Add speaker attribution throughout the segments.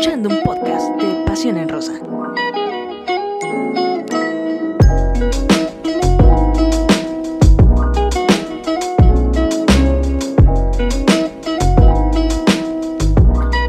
Speaker 1: escuchando un podcast de Pasión en Rosa.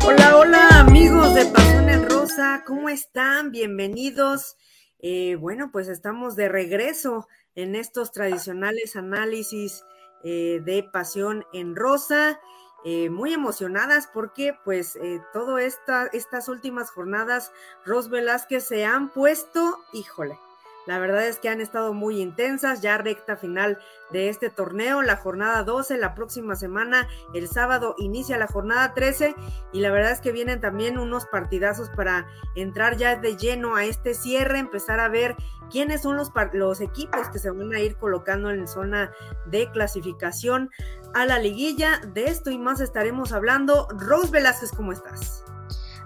Speaker 2: Hola, hola amigos de Pasión en Rosa, ¿cómo están? Bienvenidos. Eh, bueno, pues estamos de regreso en estos tradicionales análisis eh, de Pasión en Rosa. Eh, muy emocionadas porque pues eh, todas esta, estas últimas jornadas Ros Velázquez se han puesto, híjole, la verdad es que han estado muy intensas, ya recta final de este torneo, la jornada 12, la próxima semana, el sábado inicia la jornada 13 y la verdad es que vienen también unos partidazos para entrar ya de lleno a este cierre, empezar a ver quiénes son los, los equipos que se van a ir colocando en zona de clasificación a la liguilla. De esto y más estaremos hablando. Rose Velázquez, ¿cómo estás?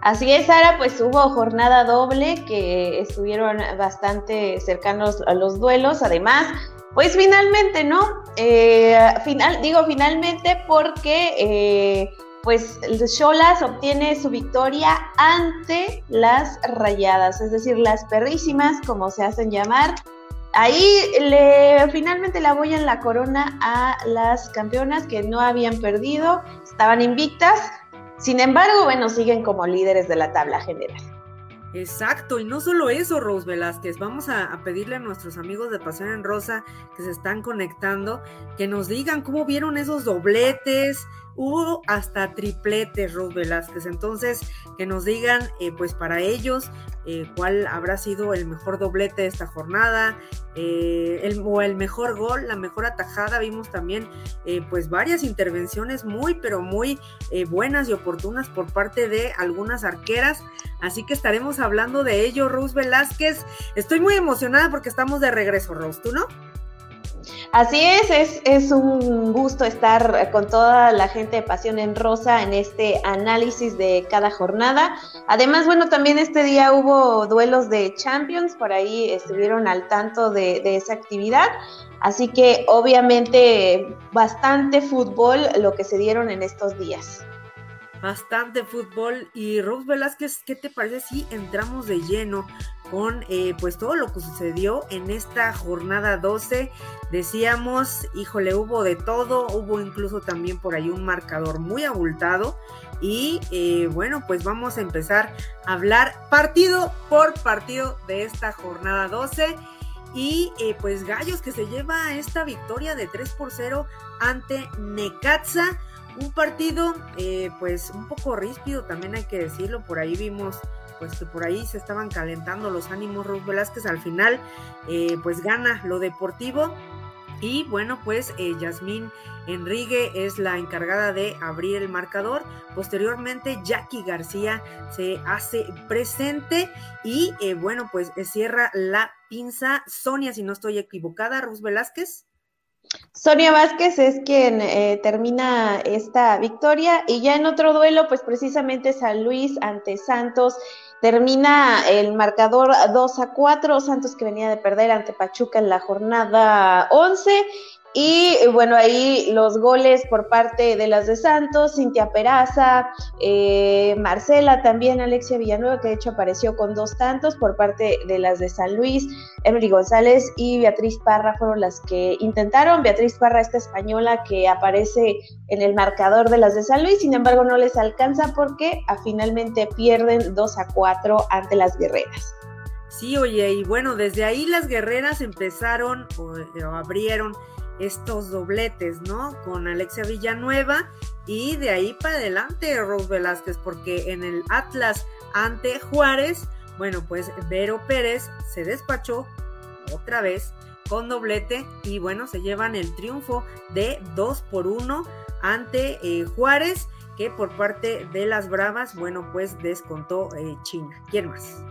Speaker 3: Así es, Sara, pues hubo jornada doble que estuvieron bastante cercanos a los duelos. Además, pues finalmente, ¿no? Eh, final, digo finalmente porque eh, pues Cholas obtiene su victoria ante las rayadas, es decir, las perrísimas, como se hacen llamar. Ahí le finalmente la voy en la corona a las campeonas que no habían perdido, estaban invictas sin embargo, bueno, siguen como líderes de la tabla general.
Speaker 2: Exacto, y no solo eso, Rose Velázquez, vamos a, pedirle a nuestros amigos de Pasión en Rosa que se están conectando, que nos digan cómo vieron esos dobletes, hubo hasta tripletes, Rose Velázquez, entonces que nos digan, eh, pues para ellos, eh, cuál habrá sido el mejor doblete de esta jornada, eh, el, o el mejor gol, la mejor atajada. Vimos también pues varias intervenciones muy, pero muy buenas y oportunas por parte de algunas arqueras. Así que estaremos hablando de ello, Rose Velázquez. Estoy muy emocionada porque estamos de regreso, Rose, ¿tú no?
Speaker 3: Así es, es, es, un gusto estar con toda la gente de Pasión en Rosa en este análisis de cada jornada. Además, bueno, también este día hubo duelos de Champions, por ahí estuvieron al tanto de, de esa actividad. Así que obviamente bastante fútbol lo que se dieron en estos días
Speaker 2: bastante fútbol. Y Rose Velázquez, ¿qué te parece si entramos de lleno con eh, pues todo lo que sucedió en esta jornada 12? Decíamos, híjole, hubo de todo, hubo incluso también por ahí un marcador muy abultado. Y eh, bueno, pues vamos a empezar a hablar partido por partido de esta jornada 12. Y eh, pues Gallos que se lleva esta victoria de 3 por 0 ante Necaxa un partido, eh, pues un poco ríspido, también hay que decirlo. Por ahí vimos, pues que por ahí se estaban calentando los ánimos. Ros Velázquez al final, eh, pues gana lo deportivo. Y bueno, pues eh, Yasmín Enrique es la encargada de abrir el marcador. Posteriormente, Jackie García se hace presente. Y bueno, pues cierra la pinza. Sonia, si no estoy equivocada, Ros Velázquez.
Speaker 3: Sonia Vázquez es quien eh, termina esta victoria y ya en otro duelo, pues precisamente San Luis ante Santos termina el marcador 2 a 4, Santos que venía de perder ante Pachuca en la jornada 11 y bueno, ahí los goles por parte de las de Santos, Cintia Peraza, eh, Marcela también, Alexia Villanueva, que de hecho apareció con dos tantos por parte de las de San Luis, Emily González y Beatriz Parra fueron las que intentaron. Beatriz Parra, esta española que aparece en el marcador de las de San Luis, sin embargo no les alcanza porque a, finalmente pierden 2 a 4 ante las guerreras.
Speaker 2: Sí, oye, y bueno, desde ahí las guerreras empezaron o abrieron estos dobletes, ¿no? Con Alexia Villanueva y de ahí para adelante Rose Velázquez, porque en el Atlas ante Juárez, bueno, pues Vero Pérez se despachó otra vez con doblete y bueno, se llevan el triunfo de 2 por 1 ante eh, Juárez, que por parte de las Bravas, bueno, pues descontó eh, China. ¿Quién más?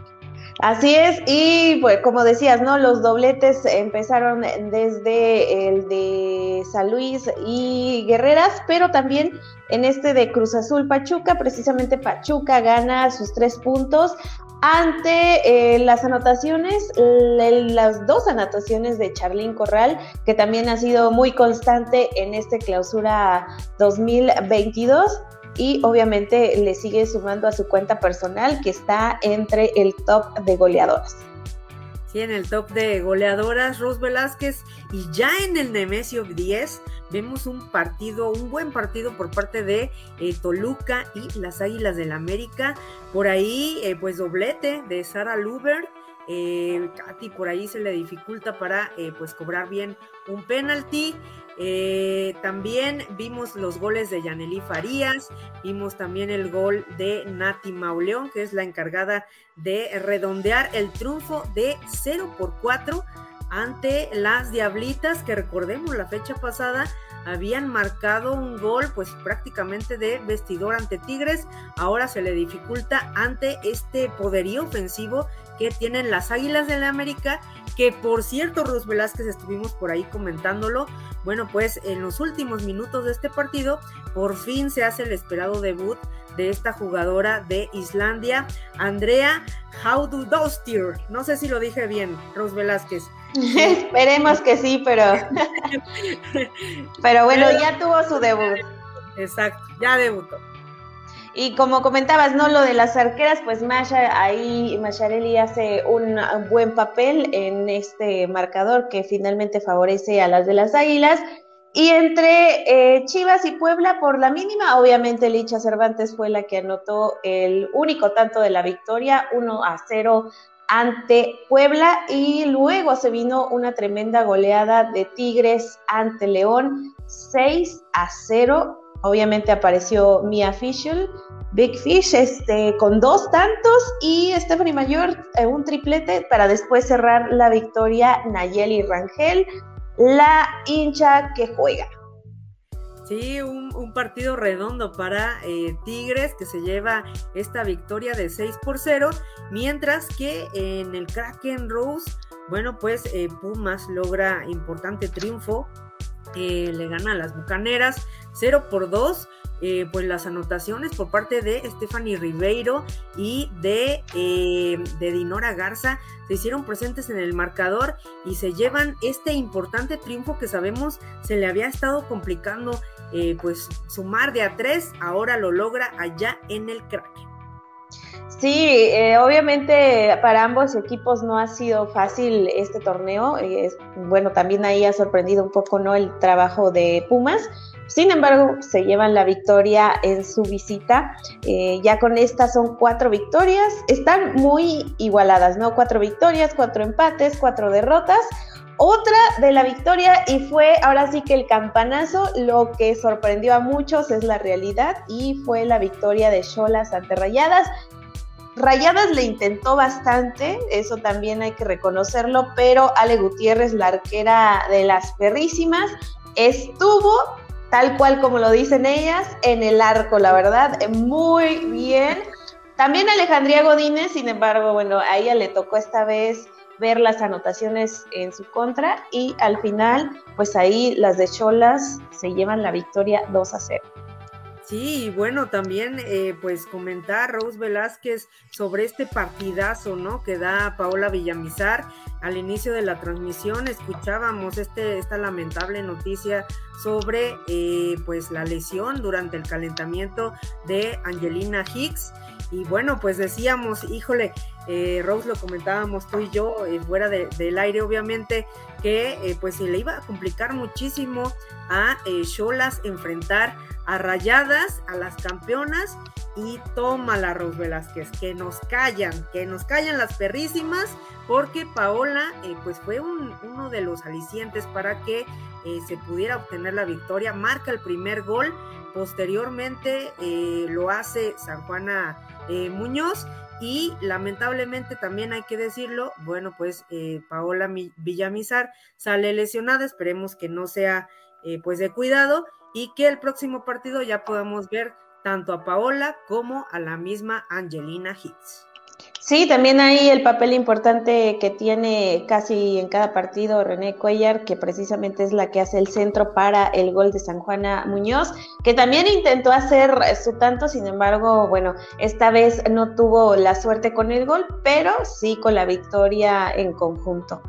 Speaker 3: Así es, y pues como decías, ¿no? Los dobletes empezaron desde el de San Luis y Guerreras, pero también en este de Cruz Azul Pachuca, precisamente Pachuca gana sus tres puntos ante eh, las anotaciones, las dos anotaciones de Charlín Corral, que también ha sido muy constante en este clausura 2022 y obviamente le sigue sumando a su cuenta personal que está entre el top de goleadoras.
Speaker 2: Sí, en el top de goleadoras, Rose Velázquez, y ya en el Nemesio 10 vemos un partido, un buen partido por parte de eh, Toluca y las Águilas del América. Por ahí, eh, pues doblete de Sara Luber. Eh, Katy por ahí se le dificulta para pues cobrar bien un penalti. También vimos los goles de Yaneli Farías, vimos también el gol de Nati Mauleón, que es la encargada de redondear el triunfo de 0 por 4 ante las Diablitas, que recordemos la fecha pasada habían marcado un gol pues prácticamente de vestidor ante Tigres, ahora se le dificulta ante este poderío ofensivo que tienen las Águilas de la América, que por cierto, Rus Velázquez estuvimos por ahí comentándolo, bueno pues en los últimos minutos de este partido por fin se hace el esperado debut de esta jugadora de Islandia, Andrea Haududostir. No sé si lo dije bien, Ros Velázquez.
Speaker 3: Esperemos que sí, pero pero bueno, ya tuvo su debut.
Speaker 2: Exacto, ya debutó.
Speaker 3: Y como comentabas, ¿no? Lo de las arqueras, pues Masha, ahí Macharelli hace un buen papel en este marcador que finalmente favorece a las de las Águilas. Y entre eh, Chivas y Puebla, por la mínima, obviamente Licha Cervantes fue la que anotó el único tanto de la victoria, 1 a 0 ante Puebla. Y luego se vino una tremenda goleada de Tigres ante León, 6 a 0. Obviamente apareció Mia Fischl, Big Fish, este, con dos tantos y Stephanie Mayor, eh, un triplete para después cerrar la victoria Nayeli Rangel la hincha que juega.
Speaker 2: Sí, un, partido redondo para eh, Tigres que se lleva esta victoria de 6 por 0, mientras que en el Kraken Rose, bueno, pues eh, Pumas logra importante triunfo, le gana a las Bucaneras 0 por 2 eh, pues las anotaciones por parte de Stephanie Ribeiro y de, eh, de Dinora Garza se hicieron presentes en el marcador y se llevan este importante triunfo que sabemos se le había estado complicando eh, pues sumar de a tres, ahora lo logra allá en el crack.
Speaker 3: Sí, obviamente para ambos equipos no ha sido fácil este torneo. bueno, también ahí ha sorprendido un poco no el trabajo de Pumas, sin embargo, se llevan la victoria en su visita. Eh, ya con estas son cuatro victorias. Están muy igualadas, ¿no? Cuatro victorias, cuatro empates, cuatro derrotas. Otra de la victoria y fue ahora sí que el campanazo, lo que sorprendió a muchos es la realidad y fue la victoria de Cholas ante Rayadas. Rayadas le intentó bastante, eso también hay que reconocerlo, pero Ale Gutiérrez, la arquera de las perrísimas, estuvo tal cual como lo dicen ellas, en el arco, la verdad, muy bien. También Alejandría Godínez, sin embargo, bueno, a ella le tocó esta vez ver las anotaciones en su contra y al final, pues ahí las de Cholas se llevan la victoria 2 a 0.
Speaker 2: Sí, bueno, también eh, pues comentar Rose Velázquez sobre este partidazo, ¿no? Que da Paola Villamizar. Al inicio de la transmisión escuchábamos este, esta lamentable noticia sobre eh, pues la lesión durante el calentamiento de Angelina Hicks. Y bueno, pues decíamos, híjole, eh, Rose lo comentábamos tú y yo, fuera del aire obviamente, que pues se le iba a complicar muchísimo a Cholas enfrentar a Rayadas, a las campeonas y toma la Rose Velázquez, que nos callan, que nos callan las perrísimas, porque Paola eh, pues fue uno de los alicientes para que eh, se pudiera obtener la victoria, marca el primer gol, posteriormente eh, lo hace San Juana Muñoz y lamentablemente también hay que decirlo, bueno pues Paola Villamizar sale lesionada, esperemos que no sea pues de cuidado y que el próximo partido ya podamos ver tanto a Paola como a la misma Angelina Hicks.
Speaker 3: Sí, también hay el papel importante que tiene casi en cada partido René Cuellar, que precisamente es la que hace el centro para el gol de San Juana Muñoz, que también intentó hacer su tanto, sin embargo, bueno, esta vez no tuvo la suerte con el gol, pero sí con la victoria en conjunto.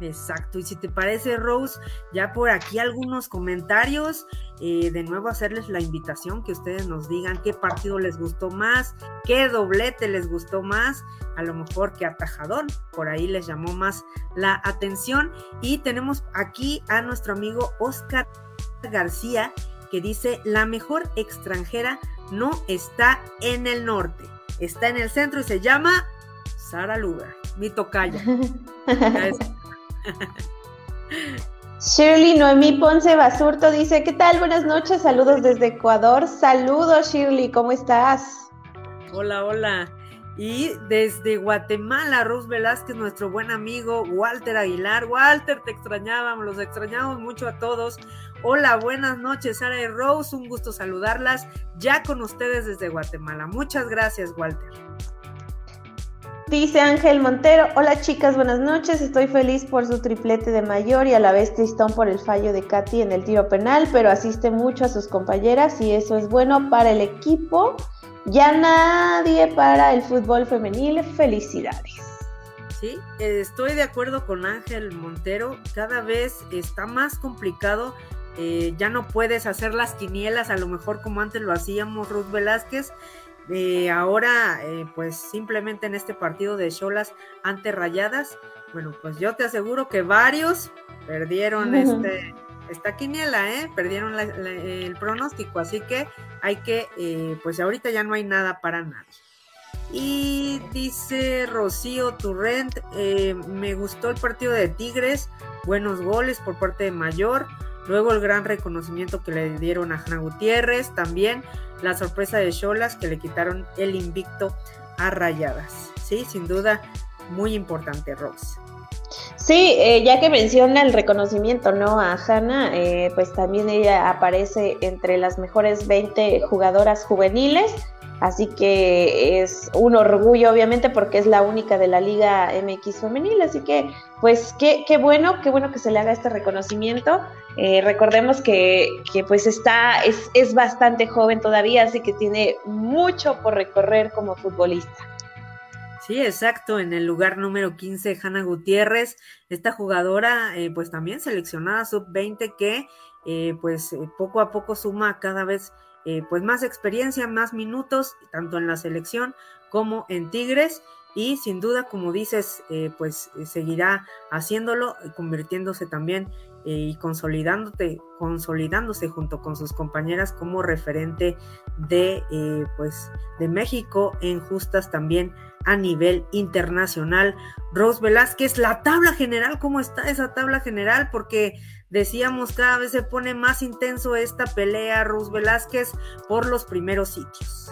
Speaker 2: Exacto, y si te parece, Rose, ya por aquí algunos comentarios, eh, de nuevo hacerles la invitación que ustedes nos digan qué partido les gustó más, qué doblete les gustó más, a lo mejor que atajadón, por ahí les llamó más la atención. Y tenemos aquí a nuestro amigo Oscar García, que dice, la mejor extranjera no está en el norte, está en el centro y se llama Sara Lugar, mi tocaya.
Speaker 3: Shirley Noemí Ponce Basurto dice, ¿qué tal? Buenas noches, saludos desde Ecuador. Saludos Shirley, ¿cómo estás?
Speaker 2: Hola, hola. Y desde Guatemala, Rose Velázquez, nuestro buen amigo Walter Aguilar. Walter, te extrañábamos, los extrañamos mucho a todos. Hola, buenas noches, Sara y Rose, un gusto saludarlas ya con ustedes desde Guatemala. Muchas gracias, Walter.
Speaker 3: Dice Ángel Montero, hola chicas, buenas noches, estoy feliz por su triplete de mayor y a la vez tristón por el fallo de Katy en el tiro penal, pero asiste mucho a sus compañeras y eso es bueno para el equipo. Ya nadie para el fútbol femenil, felicidades.
Speaker 2: Sí, estoy de acuerdo con Ángel Montero, cada vez está más complicado, eh, ya no puedes hacer las quinielas a lo mejor como antes lo hacíamos Ruth Velázquez, eh, ahora, eh, pues simplemente en este partido de Cholas ante Rayadas, bueno, pues yo te aseguro que varios perdieron este, esta quiniela, ¿eh? perdieron el pronóstico, así que hay que, eh, pues ahorita ya no hay nada para nadie. Y dice Rocío Turrent, me gustó el partido de Tigres, buenos goles por parte de Mayor, luego el gran reconocimiento que le dieron a Jana Gutiérrez, también la sorpresa de Cholas que le quitaron el invicto a Rayadas. Sí, sin duda, muy importante, Rose.
Speaker 3: Sí, eh, ya que menciona el reconocimiento, ¿no? A Hanna, eh, pues también ella aparece entre las mejores 20 jugadoras juveniles Así que es un orgullo, obviamente, porque es la única de la Liga MX femenil. Así que, pues, qué, qué bueno, qué bueno que se le haga este reconocimiento. Eh, recordemos que, pues está, es, es bastante joven todavía, así que tiene mucho por recorrer como futbolista.
Speaker 2: Sí, exacto. En el lugar número 15, Hanna Gutiérrez, esta jugadora, eh, pues también seleccionada sub-20 que, eh, pues, poco a poco suma cada vez eh, pues más experiencia, más minutos, tanto en la selección como en Tigres. Y sin duda, como dices, eh, pues eh, seguirá haciéndolo convirtiéndose también y consolidándote, consolidándose junto con sus compañeras como referente de, pues, de México en justas también a nivel internacional. Rose Velázquez, la tabla general, ¿cómo está esa tabla general? Porque decíamos cada vez se pone más intenso esta pelea Rose Velázquez por los primeros sitios.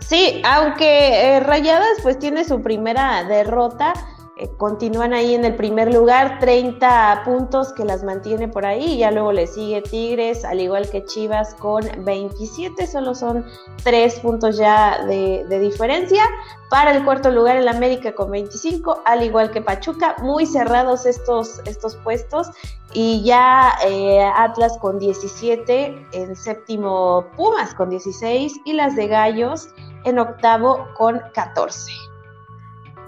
Speaker 3: Sí, aunque eh, Rayadas pues tiene su primera derrota, eh, continúan ahí en el primer lugar, 30 puntos que las mantiene por ahí, ya luego le sigue Tigres, al igual que Chivas con 27, solo son 3 puntos ya de, diferencia. Para el cuarto lugar el América con 25, al igual que Pachuca, muy cerrados estos, estos puestos. Y ya eh, Atlas con 17, en séptimo Pumas con 16 y las de Gallos en octavo con 14.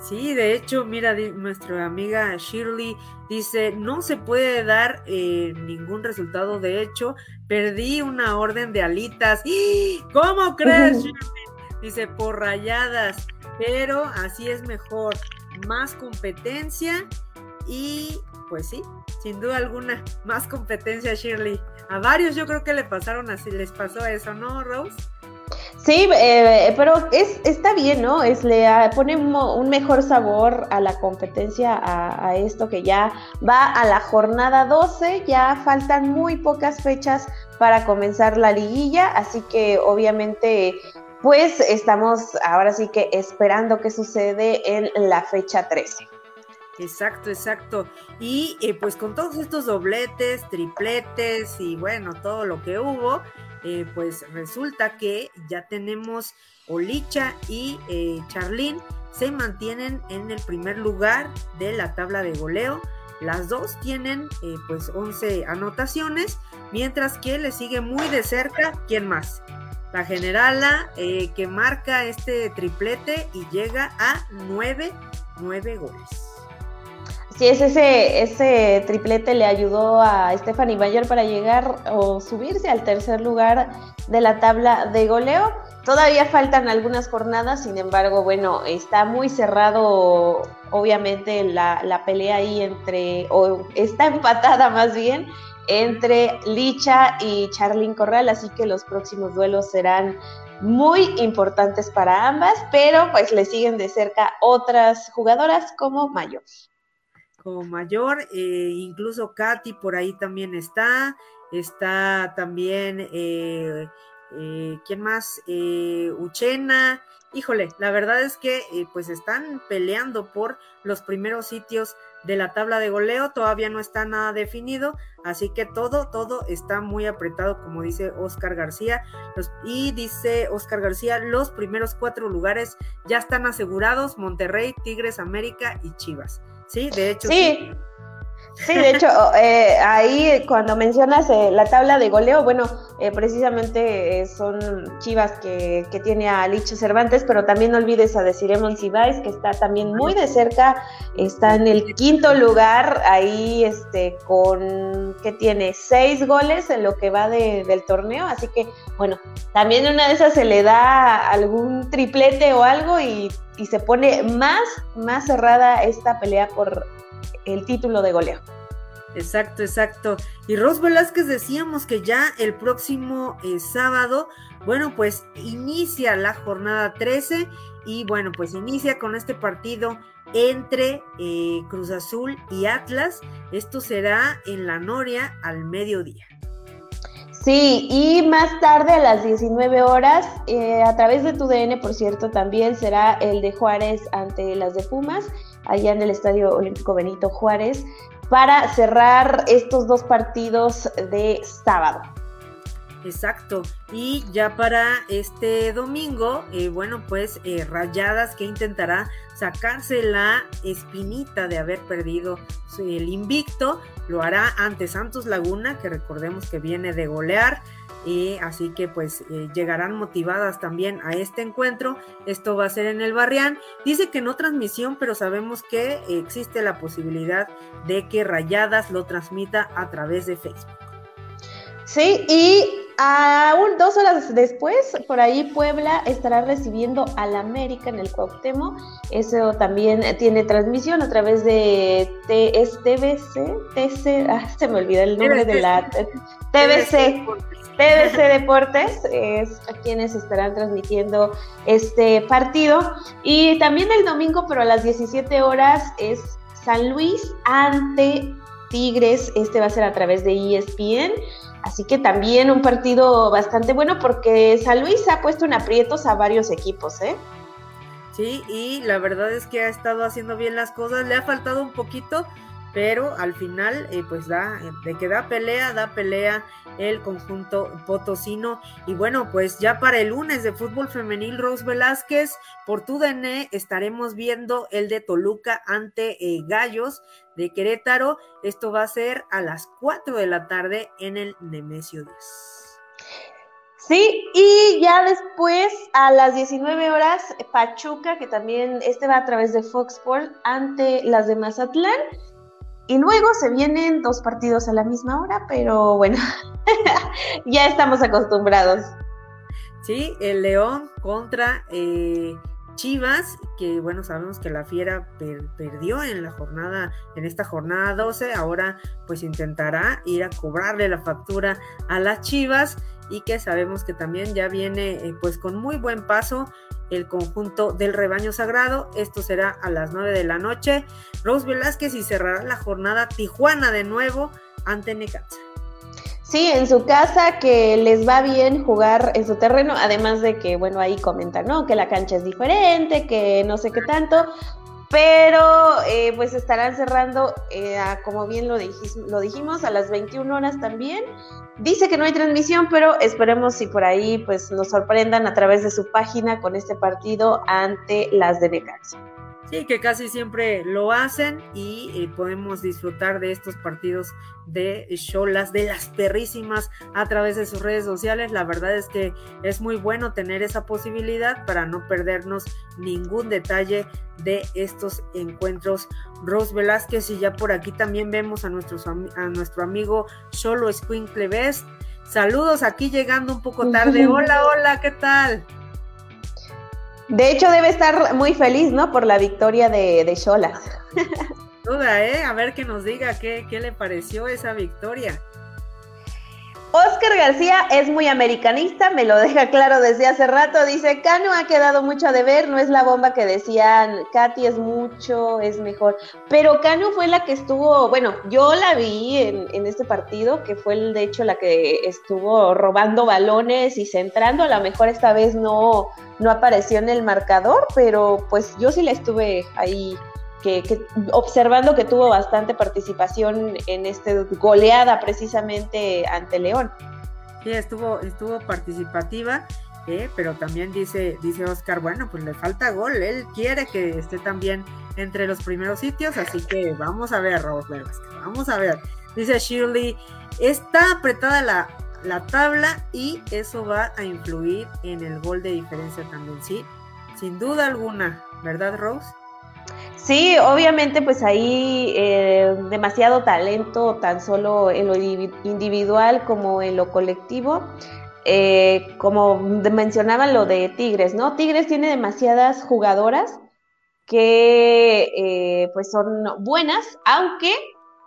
Speaker 2: Sí, de hecho, mira, nuestra amiga Shirley dice, no se puede dar eh, ningún resultado, de hecho, perdí una orden de alitas. ¿Cómo crees? Shirley? Dice, por rayadas, pero así es mejor, más competencia y pues sí, sin duda alguna, más competencia Shirley. A varios yo creo que le pasaron así, les pasó eso, ¿no, Rose?
Speaker 3: Sí, eh, pero es, está bien, ¿no? Es, le pone un, mejor sabor a la competencia, a, esto que ya va a la jornada 12, ya faltan muy pocas fechas para comenzar la liguilla, así que obviamente pues estamos ahora sí que esperando qué sucede en la fecha 13.
Speaker 2: Exacto, exacto. Y eh, pues con todos estos dobletes, tripletes y bueno, todo lo que hubo, eh, pues resulta que ya tenemos Olicha y eh, Charlín se mantienen en el primer lugar de la tabla de goleo. Las dos tienen eh, pues 11 anotaciones, mientras que le sigue muy de cerca, ¿quién más? La generala que marca este triplete y llega a 9, 9 goles.
Speaker 3: Si es ese, ese triplete le ayudó a Stephanie Bayer para llegar o subirse al tercer lugar de la tabla de goleo. Todavía faltan algunas jornadas, sin embargo, bueno, está muy cerrado, obviamente, la, la pelea ahí entre, o está empatada más bien, entre Licha y Charlyn Corral, así que los próximos duelos serán muy importantes para ambas, pero pues le siguen de cerca otras jugadoras como Mayo
Speaker 2: como mayor, eh, incluso Katy por ahí también está, está también, eh, eh, ¿quién más? Uchena, híjole, la verdad es que pues están peleando por los primeros sitios de la tabla de goleo, todavía no está nada definido, así que todo, todo está muy apretado, como dice Oscar García, y dice Oscar García, los primeros cuatro lugares ya están asegurados, Monterrey, Tigres, América y Chivas. Sí, de hecho.
Speaker 3: Sí. Sí, de hecho, eh, ahí cuando mencionas eh, la tabla de goleo, bueno, eh, precisamente son Chivas que, que, tiene a Licho Cervantes, pero también no olvides a Desiremon Cibáez, que está también muy de cerca, está en el quinto lugar, ahí este, con, que tiene seis goles en lo que va del torneo, así que, bueno, también una de esas se le da algún triplete o algo y y se pone más, más cerrada esta pelea por el título de goleo.
Speaker 2: Exacto, exacto. Y Ros Velázquez decíamos que ya el próximo eh, sábado, bueno, pues inicia la jornada 13 y bueno, pues inicia con este partido entre eh, Cruz Azul y Atlas. Esto será en la Noria al mediodía.
Speaker 3: Sí, y más tarde a las 19 horas, eh, a través de tu DN, por cierto, también será el de Juárez ante las de Pumas, allá en el Estadio Olímpico Benito Juárez, para cerrar estos dos partidos de sábado.
Speaker 2: Exacto. Y ya para este domingo, eh, bueno, pues eh, Rayadas que intentará sacarse la espinita de haber perdido el invicto, lo hará ante Santos Laguna, que recordemos que viene de golear. Y así que pues eh, llegarán motivadas también a este encuentro. Esto va a ser en el Barrián. Dice que no transmisión, pero sabemos que existe la posibilidad de que Rayadas lo transmita a través de Facebook.
Speaker 3: Sí, y Aún dos horas después, por ahí Puebla estará recibiendo al América en el Cuauhtémoc. Eso también tiene transmisión a través de TVC, TC, ah, se me olvidó el nombre de la TVC. TVC Deportes es a quienes estarán transmitiendo este partido. Y también el domingo, pero a las 17 horas, es San Luis ante Tigres. Este va a ser a través de ESPN. Así que también un partido bastante bueno porque San Luis ha puesto en aprietos a varios equipos, ¿eh?
Speaker 2: Sí, y la verdad es que ha estado haciendo bien las cosas, le ha faltado un poquito, pero al final eh, pues da, de que da pelea, da pelea el conjunto potosino. Y bueno, pues ya para el lunes de fútbol femenil, Rose Velázquez, por tu DN estaremos viendo el de Toluca ante eh, Gallos de Querétaro. Esto va a ser a las 4 de la tarde en el Nemesio 10.
Speaker 3: Sí, y ya después a las 19 horas, Pachuca, que también este va a través de Fox Sports ante las de Mazatlán. Y luego se vienen dos partidos a la misma hora, pero bueno, ya estamos acostumbrados.
Speaker 2: Sí, el León contra eh, Chivas, que bueno, sabemos que la Fiera perdió en la jornada, en esta jornada 12, ahora pues intentará ir a cobrarle la factura a las Chivas y que sabemos que también ya viene eh, pues con muy buen paso el conjunto del rebaño sagrado. Esto será a las 9 de la noche. Rose Velázquez y cerrará la jornada Tijuana de nuevo ante Necaxa.
Speaker 3: Sí, en su casa, que les va bien jugar en su terreno, además de que, bueno, ahí comentan, ¿no? Que la cancha es diferente, que no sé qué tanto, pero eh, pues estarán cerrando, eh, como bien lo, lo dijimos, a las 21 horas también. Dice que no hay transmisión, pero esperemos si por ahí pues nos sorprendan a través de su página con este partido ante las de Necaxa.
Speaker 2: Sí, que casi siempre lo hacen y eh, podemos disfrutar de estos partidos de Cholas, de las perrísimas a través de sus redes sociales. La verdad es que es muy bueno tener esa posibilidad para no perdernos ningún detalle de estos encuentros. Rose Velázquez y ya por aquí también vemos a, nuestros, a nuestro amigo Cholo Squinkle Best. Saludos aquí llegando un poco tarde. Hola, hola, ¿qué tal?
Speaker 3: De hecho, debe estar muy feliz, ¿no? Por la victoria de, de.
Speaker 2: Duda, ¿eh? A ver que nos diga qué, qué le pareció esa victoria.
Speaker 3: Oscar García es muy americanista, me lo deja claro desde hace rato. Dice, Cano ha quedado mucho a deber, no es la bomba que decían, Katy es mucho, es mejor. Pero Cano fue la que estuvo, bueno, yo la vi en, este partido, que fue de hecho la que estuvo robando balones y centrando. A lo mejor esta vez no, no apareció en el marcador, pero pues yo sí la estuve ahí que, observando que tuvo bastante participación en esta goleada precisamente ante León.
Speaker 2: Sí, estuvo, estuvo participativa, eh, pero también dice, dice Oscar, bueno, pues le falta gol, él quiere que esté también entre los primeros sitios, así que vamos a ver, Raúl vamos a ver. Dice Shirley, está apretada la, la tabla y eso va a influir en el gol de diferencia también, sí, sin duda alguna, ¿verdad, Rose?
Speaker 3: Sí, obviamente pues ahí eh, demasiado talento, tan solo en lo individual como en lo colectivo. Eh, como mencionaban lo de Tigres, ¿no? Tigres tiene demasiadas jugadoras que eh, pues son buenas, aunque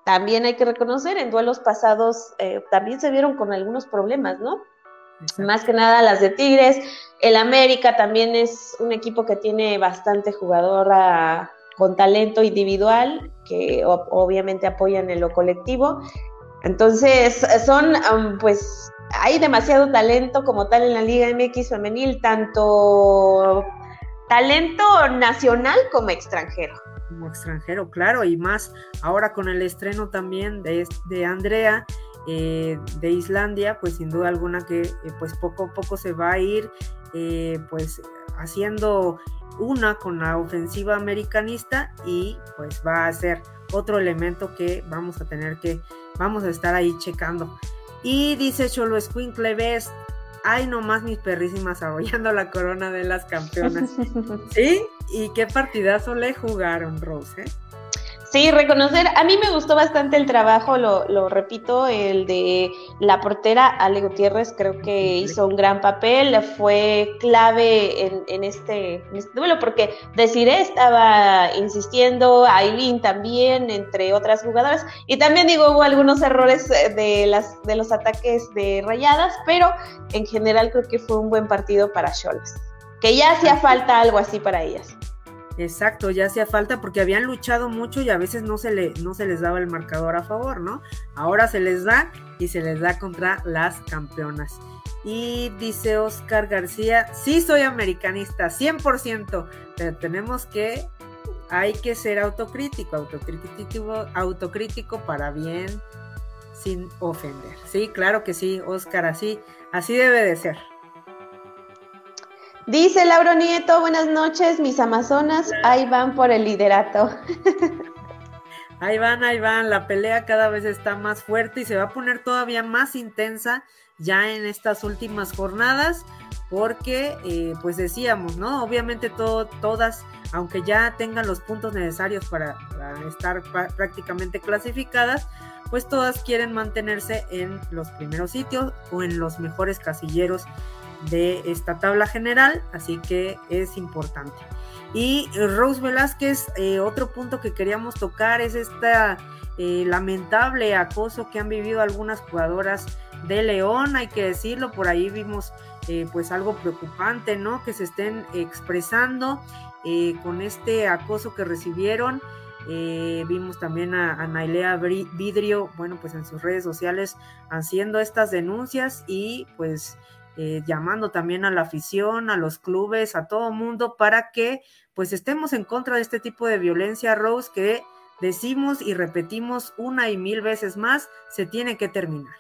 Speaker 3: también hay que reconocer, en duelos pasados también se vieron con algunos problemas, ¿no? Más que nada las de Tigres. El América también es un equipo que tiene bastante jugadora con talento individual que obviamente apoyan en lo colectivo. Entonces, son, pues, hay demasiado talento como tal en la Liga MX femenil, tanto talento nacional como extranjero.
Speaker 2: Como extranjero, claro, y más ahora con el estreno también de, de Andrea eh, de Islandia, pues sin duda alguna que eh, pues poco a poco se va a ir eh, pues haciendo una con la ofensiva americanista y pues va a ser otro elemento que vamos a tener que, vamos a estar ahí checando. Y dice Cholo Squinkle Best, ay nomás mis perrísimas arrollando la corona de las campeonas. ¿Sí? ¿Y qué partidazo le jugaron, Rose? Eh?
Speaker 3: Sí, reconocer, a mí me gustó bastante el trabajo, lo, repito, el de la portera Ale Gutiérrez, creo que hizo un gran papel, fue clave en, este, en este duelo, porque Desiree estaba insistiendo, Aileen también, entre otras jugadoras, y también digo, hubo algunos errores de, las, de los ataques de rayadas, pero en general creo que fue un buen partido para Cholas, que ya hacía falta algo así para ellas.
Speaker 2: Exacto, ya hacía falta porque habían luchado mucho y a veces no se, le, no se les daba el marcador a favor, ¿no? Ahora se les da y se les da contra las campeonas. Y dice Oscar García, sí soy americanista, 100%, pero tenemos que, hay que ser autocrítico, autocrítico, autocrítico para bien, sin ofender. Sí, claro que sí, Oscar, así, así debe de ser.
Speaker 3: Dice Lauro Nieto, buenas noches, mis amazonas, ahí van por el liderato.
Speaker 2: Ahí van, ahí van, la pelea cada vez está más fuerte y se va a poner todavía más intensa ya en estas últimas jornadas, porque eh, pues decíamos, ¿no? Obviamente todo, todas, aunque ya tengan los puntos necesarios para, para estar prácticamente clasificadas, pues todas quieren mantenerse en los primeros sitios o en los mejores casilleros de esta tabla general, así que es importante. Y Rose Velázquez, eh, otro punto que queríamos tocar es esta eh, lamentable acoso que han vivido algunas jugadoras de León, hay que decirlo, por ahí vimos eh, pues algo preocupante, ¿no? Que se estén expresando con este acoso que recibieron. vimos también a, a, Vidrio, bueno, pues en sus redes sociales haciendo estas denuncias y pues eh, llamando también a la afición, a los clubes, a todo mundo para que pues estemos en contra de este tipo de violencia, Rose, que decimos y repetimos una y mil veces más, se tiene que terminar.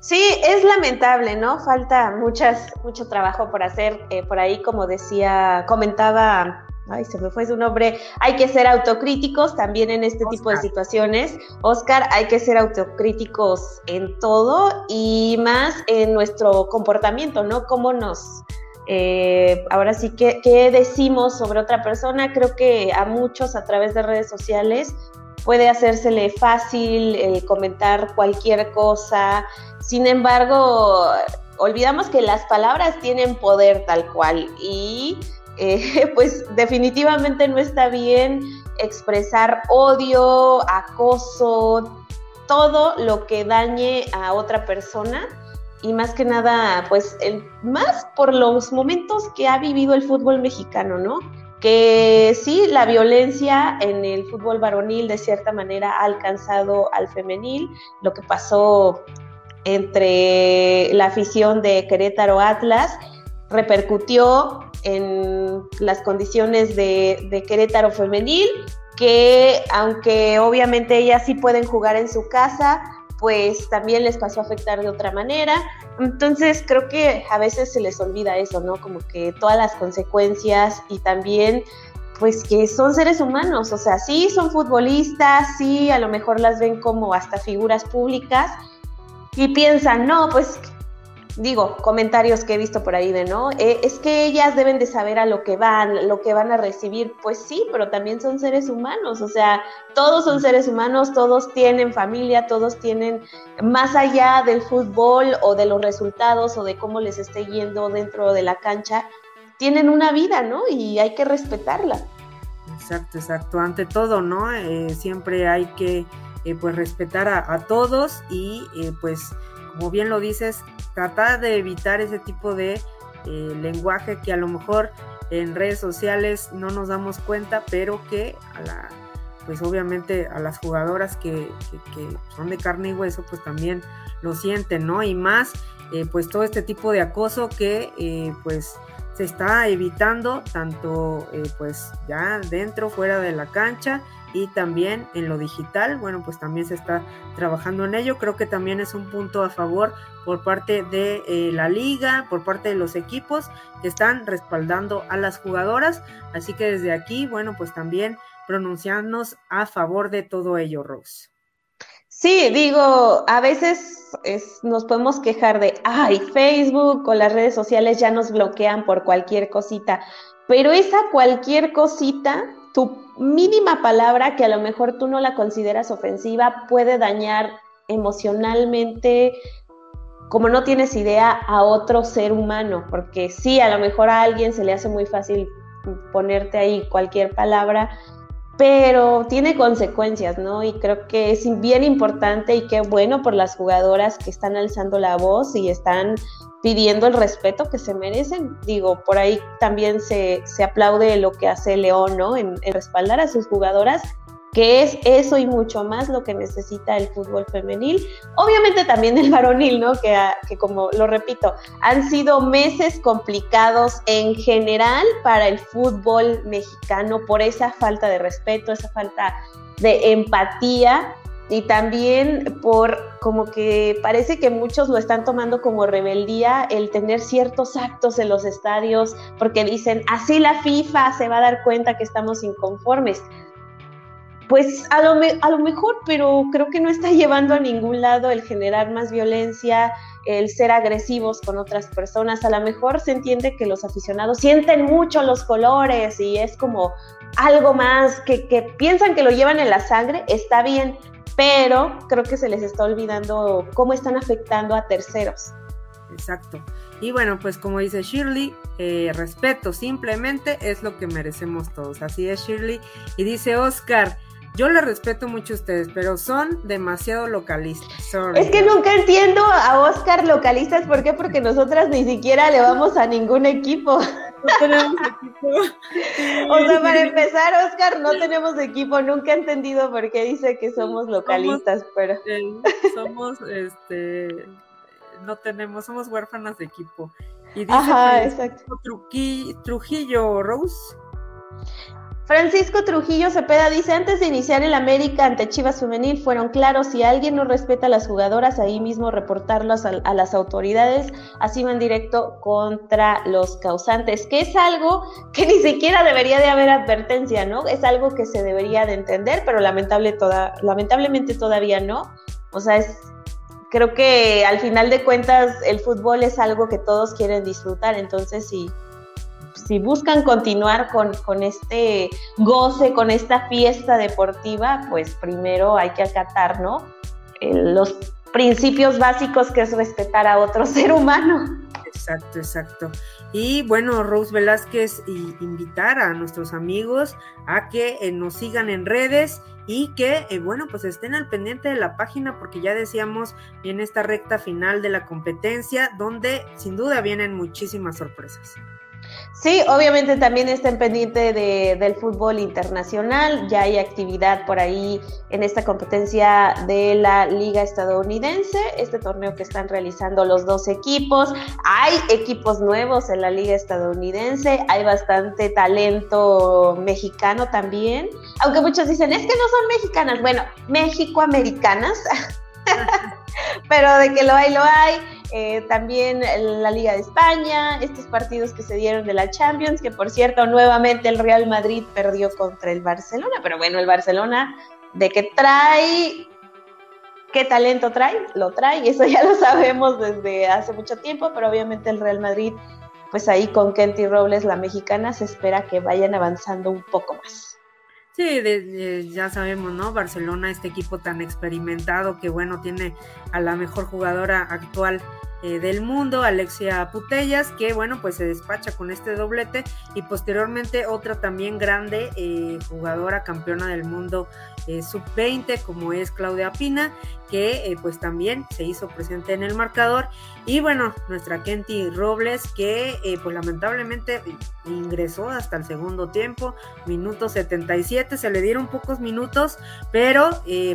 Speaker 3: Sí, es lamentable, ¿no? Falta mucho trabajo por hacer. Eh, por ahí, como decía, comentaba ay, se me fue su nombre, hay que ser autocríticos también en este tipo de situaciones. Oscar, hay que ser autocríticos en todo y más en nuestro comportamiento, ¿no? Cómo nos, eh, ahora sí, ¿qué, ¿qué decimos sobre otra persona? Creo que a muchos a través de redes sociales puede hacérsele fácil eh, comentar cualquier cosa. Sin embargo, olvidamos que las palabras tienen poder tal cual y eh, pues definitivamente no está bien expresar odio, acoso, todo lo que dañe a otra persona y más que nada, pues más por los momentos que ha vivido el fútbol mexicano, ¿no? Que sí, la violencia en el fútbol varonil de cierta manera ha alcanzado al femenil, lo que pasó entre la afición de Querétaro Atlas repercutió en las condiciones de, Querétaro femenil, que aunque obviamente ellas sí pueden jugar en su casa, pues también les pasó a afectar de otra manera. Entonces creo que a veces se les olvida eso, ¿no? Como que todas las consecuencias y también pues que son seres humanos, o sea, sí son futbolistas, sí a lo mejor las ven como hasta figuras públicas y piensan, no, pues digo, comentarios que he visto por ahí de, ¿no? Eh, es que ellas deben de saber a lo que van, lo que van a recibir. Pues sí, pero también son seres humanos, o sea, todos son seres humanos, todos tienen familia, todos tienen, más allá del fútbol o de los resultados o de cómo les esté yendo dentro de la cancha, tienen una vida, ¿no? Y hay que respetarla.
Speaker 2: Exacto, exacto. Ante todo, ¿no? Eh, siempre hay que, eh, pues, respetar a, a todos y, pues, como bien lo dices, tratar de evitar ese tipo de eh, lenguaje que a lo mejor en redes sociales no nos damos cuenta, pero que a la, pues obviamente a las jugadoras que, son de carne y hueso, pues también lo sienten, ¿no? Y más, eh, pues todo este tipo de acoso que eh, pues se está evitando tanto pues ya dentro, fuera de la cancha y también en lo digital, bueno, pues también se está trabajando en ello. Creo que también es un punto a favor por parte de eh, la liga, por parte de los equipos que están respaldando a las jugadoras. Así que desde aquí, bueno, pues también pronunciarnos a favor de todo ello, Rose.
Speaker 3: Sí, digo, a veces nos podemos quejar de, ay, Facebook o las redes sociales ya nos bloquean por cualquier cosita, pero esa cualquier cosita tu mínima palabra que a lo mejor tú no la consideras ofensiva puede dañar emocionalmente, como no tienes idea, a otro ser humano, porque sí, a lo mejor a alguien se le hace muy fácil ponerte ahí cualquier palabra, pero tiene consecuencias, ¿no? Y creo que es bien importante y qué bueno por las jugadoras que están alzando la voz y están pidiendo el respeto que se merecen. Digo, por ahí también se, se aplaude lo que hace León, ¿no? En, respaldar a sus jugadoras, que es eso y mucho más lo que necesita el fútbol femenil. Obviamente también el varonil, ¿no? Que, que como lo repito, han sido meses complicados en general para el fútbol mexicano por esa falta de respeto, esa falta de empatía y también por como que parece que muchos lo están tomando como rebeldía el tener ciertos actos en los estadios porque dicen, así la FIFA se va a dar cuenta que estamos inconformes. Pues a lo, a lo mejor, pero creo que no está llevando a ningún lado el generar más violencia, el ser agresivos con otras personas. A lo mejor se entiende que los aficionados sienten mucho los colores y es como algo más que, que piensan que lo llevan en la sangre, está bien, pero creo que se les está olvidando cómo están afectando a terceros.
Speaker 2: Exacto. Y bueno, pues como dice Shirley, eh, respeto simplemente es lo que merecemos todos. Así es, Shirley. Y dice Oscar, yo le respeto mucho a ustedes, pero son demasiado localistas.
Speaker 3: Es que nunca entiendo a Oscar localistas, ¿por qué? Porque nosotras ni siquiera le vamos a ningún equipo. No tenemos equipo. o sea, para empezar, Oscar, no tenemos equipo. Nunca he entendido por qué dice que somos localistas, pero.
Speaker 2: somos, este. No tenemos, somos huérfanas de equipo. Y dice Ajá, exacto. Trujillo, Rose.
Speaker 3: Francisco Trujillo Cepeda dice, antes de iniciar el América ante Chivas Femenil fueron claros, si alguien no respeta a las jugadoras, ahí mismo reportarlos a, las autoridades, así van directo contra los causantes, que es algo que ni siquiera debería de haber advertencia, ¿no? Es algo que se debería de entender, pero lamentable lamentablemente todavía no. O sea, es, creo que al final de cuentas el fútbol es algo que todos quieren disfrutar, entonces sí. Si, si buscan continuar con, con, este goce, con esta fiesta deportiva, pues primero hay que acatar, ¿no? los principios básicos que es respetar a otro ser humano.
Speaker 2: Exacto, exacto. Y bueno, Rose Velázquez, y invitar a nuestros amigos a que eh, nos sigan en redes y que, eh, bueno, pues estén al pendiente de la página porque ya decíamos en esta recta final de la competencia donde sin duda vienen muchísimas sorpresas.
Speaker 3: Sí, obviamente también estén pendiente de, del fútbol internacional. Ya hay actividad por ahí en esta competencia de la Liga Estadounidense, este torneo que están realizando los dos equipos. Hay equipos nuevos en la Liga Estadounidense, hay bastante talento mexicano también. Aunque muchos dicen, es que no son mexicanas. Bueno, México-americanas. Pero de que lo hay, lo hay. Eh, también la Liga de España, estos partidos que se dieron de la Champions, que por cierto, nuevamente el Real Madrid perdió contra el Barcelona, pero bueno, el Barcelona de que trae, qué talento trae, lo trae, eso ya lo sabemos desde hace mucho tiempo, pero obviamente el Real Madrid, pues ahí con Kenty Robles, la mexicana, se espera que vayan avanzando un poco más.
Speaker 2: De, ya sabemos, ¿no? Barcelona, este equipo tan experimentado que, bueno, tiene a la mejor jugadora actual eh, del mundo, Alexia Putellas, que bueno, pues se despacha con este doblete y posteriormente otra también grande eh, jugadora campeona del mundo eh, sub-20 como es Claudia Pina, que pues también se hizo presente en el marcador y bueno, nuestra Kenty Robles que pues lamentablemente ingresó hasta el segundo tiempo, minuto 77, se le dieron pocos minutos, pero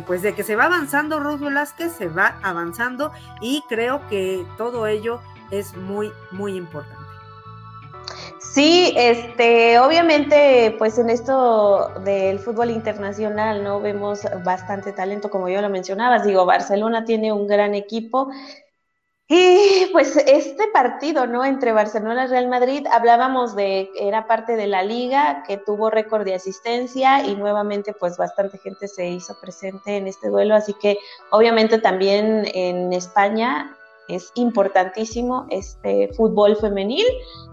Speaker 2: pues de que se va avanzando Rose Velázquez, se va avanzando y creo que todo ello es muy, muy importante.
Speaker 3: Sí, este, obviamente, pues en esto del fútbol internacional, ¿no? Vemos bastante talento, como yo lo mencionabas. Digo, Barcelona tiene un gran equipo. Y pues este partido, ¿no? Entre Barcelona y Real Madrid, hablábamos de, era parte de la liga que tuvo récord de asistencia y nuevamente pues bastante gente se hizo presente en este duelo, así que obviamente también en España es importantísimo este fútbol femenil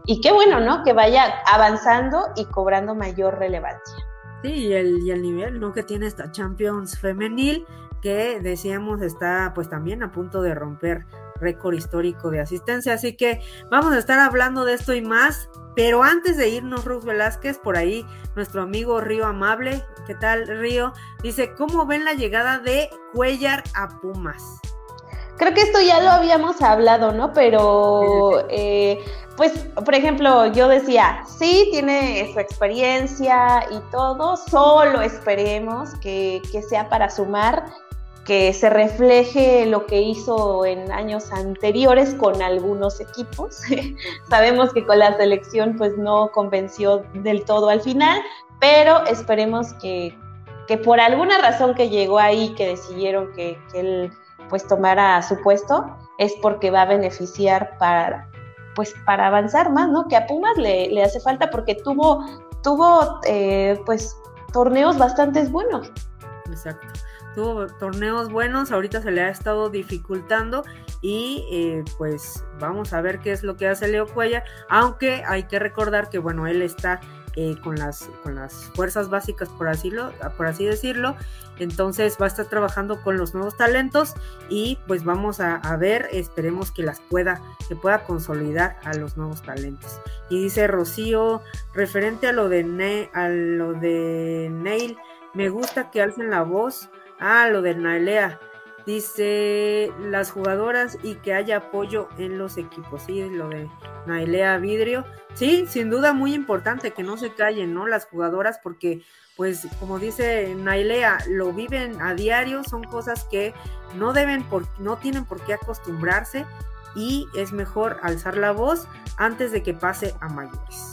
Speaker 3: y qué bueno, ¿no? Que vaya avanzando y cobrando mayor relevancia.
Speaker 2: Sí, y el, y el nivel, ¿no? Que tiene esta Champions femenil, que decíamos está pues también a punto de romper récord histórico de asistencia, así que vamos a estar hablando de esto y más, pero antes de irnos, Ruth Velázquez, por ahí nuestro amigo Río Amable, ¿qué tal Río? Dice, ¿cómo ven la llegada de Cuellar a Pumas?
Speaker 3: Creo que esto ya lo habíamos hablado, ¿no? Pero, eh, pues, por ejemplo, yo decía, sí, tiene su experiencia y todo, solo esperemos que, que sea para sumar, que se refleje lo que hizo en años anteriores con algunos equipos. Sabemos que con la selección pues no convenció del todo al final, pero esperemos que, que por alguna razón que llegó ahí, que decidieron que, que él pues tomara su puesto, es porque va a beneficiar para, pues para avanzar más, ¿no? Que a Pumas le, le hace falta porque tuvo, tuvo eh, pues torneos bastante buenos.
Speaker 2: Exacto. Tuvo torneos buenos, ahorita se le ha estado dificultando y eh, pues vamos a ver qué es lo que hace Leo Cuella, aunque hay que recordar que bueno, él está eh, con, las, con las fuerzas básicas, por así, por así decirlo. Entonces va a estar trabajando con los nuevos talentos y pues vamos a, ver, esperemos que las pueda, que pueda consolidar a los nuevos talentos. Y dice Rocío, referente a lo de, a lo de Neil, me gusta que alcen la voz. Ah, lo de Nailea dice las jugadoras y que haya apoyo en los equipos, sí, lo de Nailea Vidrio, sí, sin duda muy importante que no se callen, ¿no? Las jugadoras, porque, pues, como dice Nailea, lo viven a diario, son cosas que no deben, por, no tienen por qué acostumbrarse y es mejor alzar la voz antes de que pase a mayores.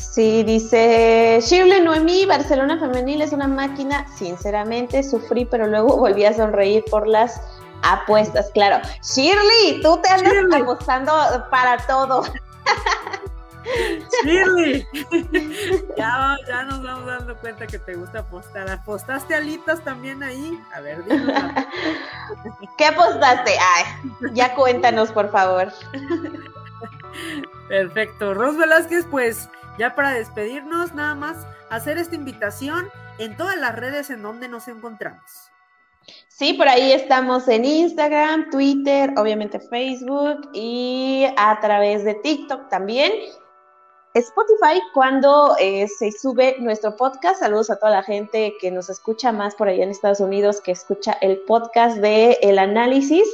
Speaker 3: Sí, dice Shirley Noemí, Barcelona Femenil es una máquina. Sinceramente, sufrí, pero luego volví a sonreír por las apuestas. Claro, Shirley, tú te andas apostando para todo.
Speaker 2: Shirley, ya, ya, nos vamos dando cuenta que te gusta apostar. ¿Apostaste alitas también ahí? A ver, dime.
Speaker 3: ¿Qué apostaste? Ay, ya cuéntanos, por favor.
Speaker 2: Perfecto. Ros Velázquez, pues ya para despedirnos, nada más hacer esta invitación en todas las redes en donde nos encontramos.
Speaker 3: Sí, por ahí estamos en Instagram, Twitter, obviamente Facebook y a través de TikTok también. Spotify cuando eh, se sube nuestro podcast. Saludos a toda la gente que nos escucha más por allá en Estados Unidos, que escucha el podcast de El Análisis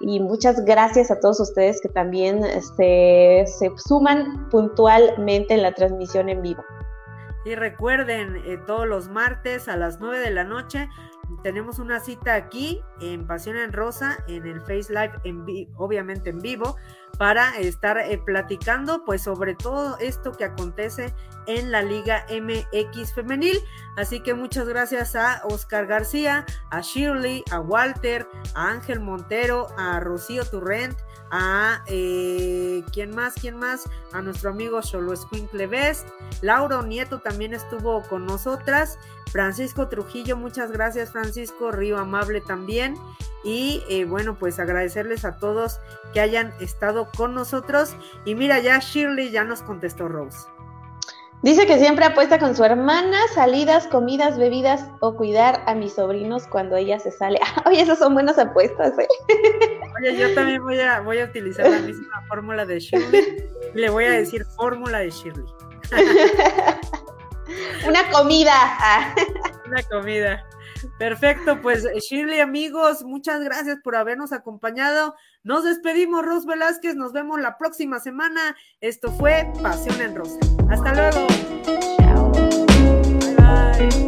Speaker 3: y muchas gracias a todos ustedes que también este, se suman puntualmente en la transmisión en vivo.
Speaker 2: Y recuerden, eh, todos los martes a las 9 de la noche tenemos una cita aquí en Pasión en Rosa, en el Face Live, en obviamente en vivo, para estar eh, platicando pues sobre todo esto que acontece en la Liga MX femenil. Así que muchas gracias a Oscar García, a Shirley, a Walter, a Ángel Montero, a Rocío Turrent, a eh, quién más, quién más, a nuestro amigo Solo Best, Lauro Nieto también estuvo con nosotras, Francisco Trujillo, muchas gracias Francisco, Río Amable también, y eh, bueno, pues agradecerles a todos que hayan estado con nosotros, y mira ya Shirley ya nos contestó Rose.
Speaker 3: Dice que siempre apuesta con su hermana, salidas, comidas, bebidas o cuidar a mis sobrinos cuando ella se sale. Oye, esas son buenas apuestas, ¿eh?
Speaker 2: Oye, yo también voy a, voy a utilizar la misma fórmula de Shirley. Le voy a decir fórmula de Shirley.
Speaker 3: Una comida.
Speaker 2: Una comida. Perfecto, pues Shirley, amigos, muchas gracias por habernos acompañado. Nos despedimos, Ros Velázquez, nos vemos la próxima semana. Esto fue Pasión en Rosa. Hasta luego. Chao. Bye bye.